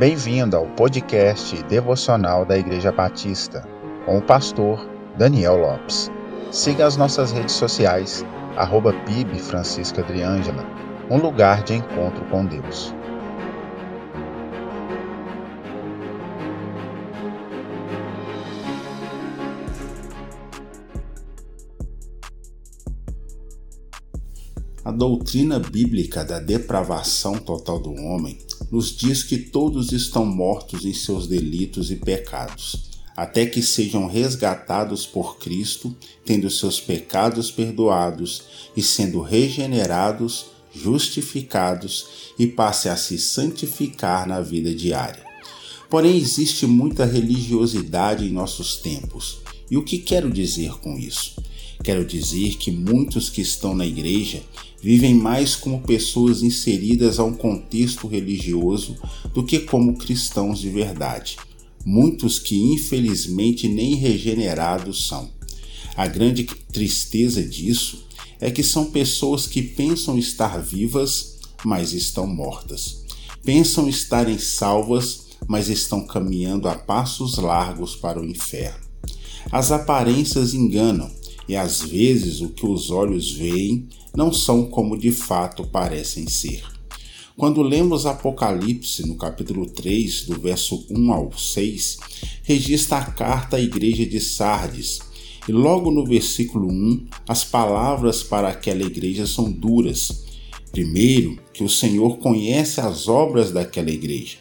Bem-vindo ao podcast devocional da Igreja Batista, com o pastor Daniel Lopes. Siga as nossas redes sociais, arroba PIB Francisca Adriângela, um lugar de encontro com Deus. A doutrina bíblica da depravação total do homem nos diz que todos estão mortos em seus delitos e pecados, até que sejam resgatados por Cristo, tendo seus pecados perdoados e sendo regenerados, justificados e passe a se santificar na vida diária. Porém, existe muita religiosidade em nossos tempos. E o que quero dizer com isso? Quero dizer que muitos que estão na igreja vivem mais como pessoas inseridas a um contexto religioso do que como cristãos de verdade. Muitos que infelizmente nem regenerados são. A grande tristeza disso é que são pessoas que pensam estar vivas, mas estão mortas. Pensam estarem salvas, mas estão caminhando a passos largos para o inferno. As aparências enganam e às vezes o que os olhos veem não são como de fato parecem ser. Quando lemos Apocalipse, no capítulo 3, do verso 1 ao 6, registra a carta à igreja de Sardes, e logo no versículo 1, as palavras para aquela igreja são duras. Primeiro, que o Senhor conhece as obras daquela igreja.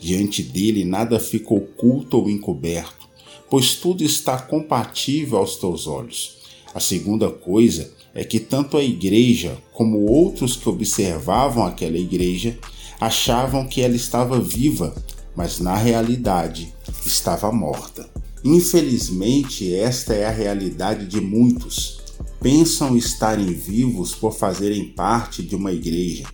Diante dele nada fica oculto ou encoberto, pois tudo está compatível aos teus olhos. A segunda coisa é que tanto a igreja como outros que observavam aquela igreja achavam que ela estava viva, mas na realidade estava morta. Infelizmente, esta é a realidade de muitos. Pensam estarem vivos por fazerem parte de uma igreja,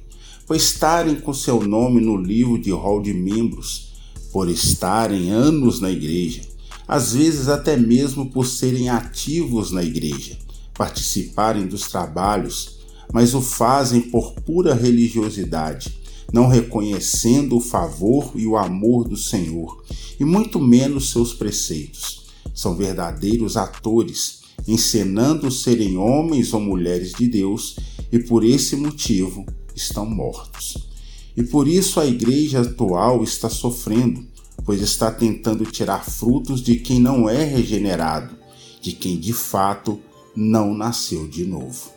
por estarem com seu nome no livro de rol de membros, por estarem anos na igreja, às vezes até mesmo por serem ativos na igreja, participarem dos trabalhos, mas o fazem por pura religiosidade, não reconhecendo o favor e o amor do Senhor, e muito menos seus preceitos. São verdadeiros atores, encenando serem homens ou mulheres de Deus, e por esse motivo estão mortos. E por isso a igreja atual está sofrendo, pois está tentando tirar frutos de quem não é regenerado, de quem de fato não nasceu de novo.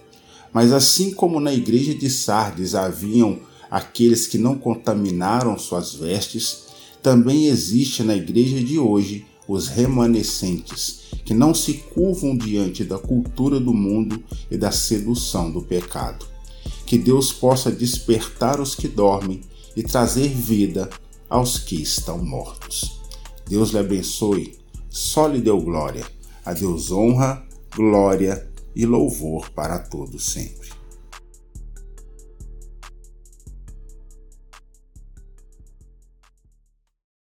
Mas assim como na igreja de Sardes haviam aqueles que não contaminaram suas vestes, também existe na igreja de hoje os remanescentes, que não se curvam diante da cultura do mundo e da sedução do pecado. Que Deus possa despertar os que dormem e trazer vida aos que estão mortos. Deus lhe abençoe, só lhe deu glória. A Deus honra glória e louvor para todos sempre.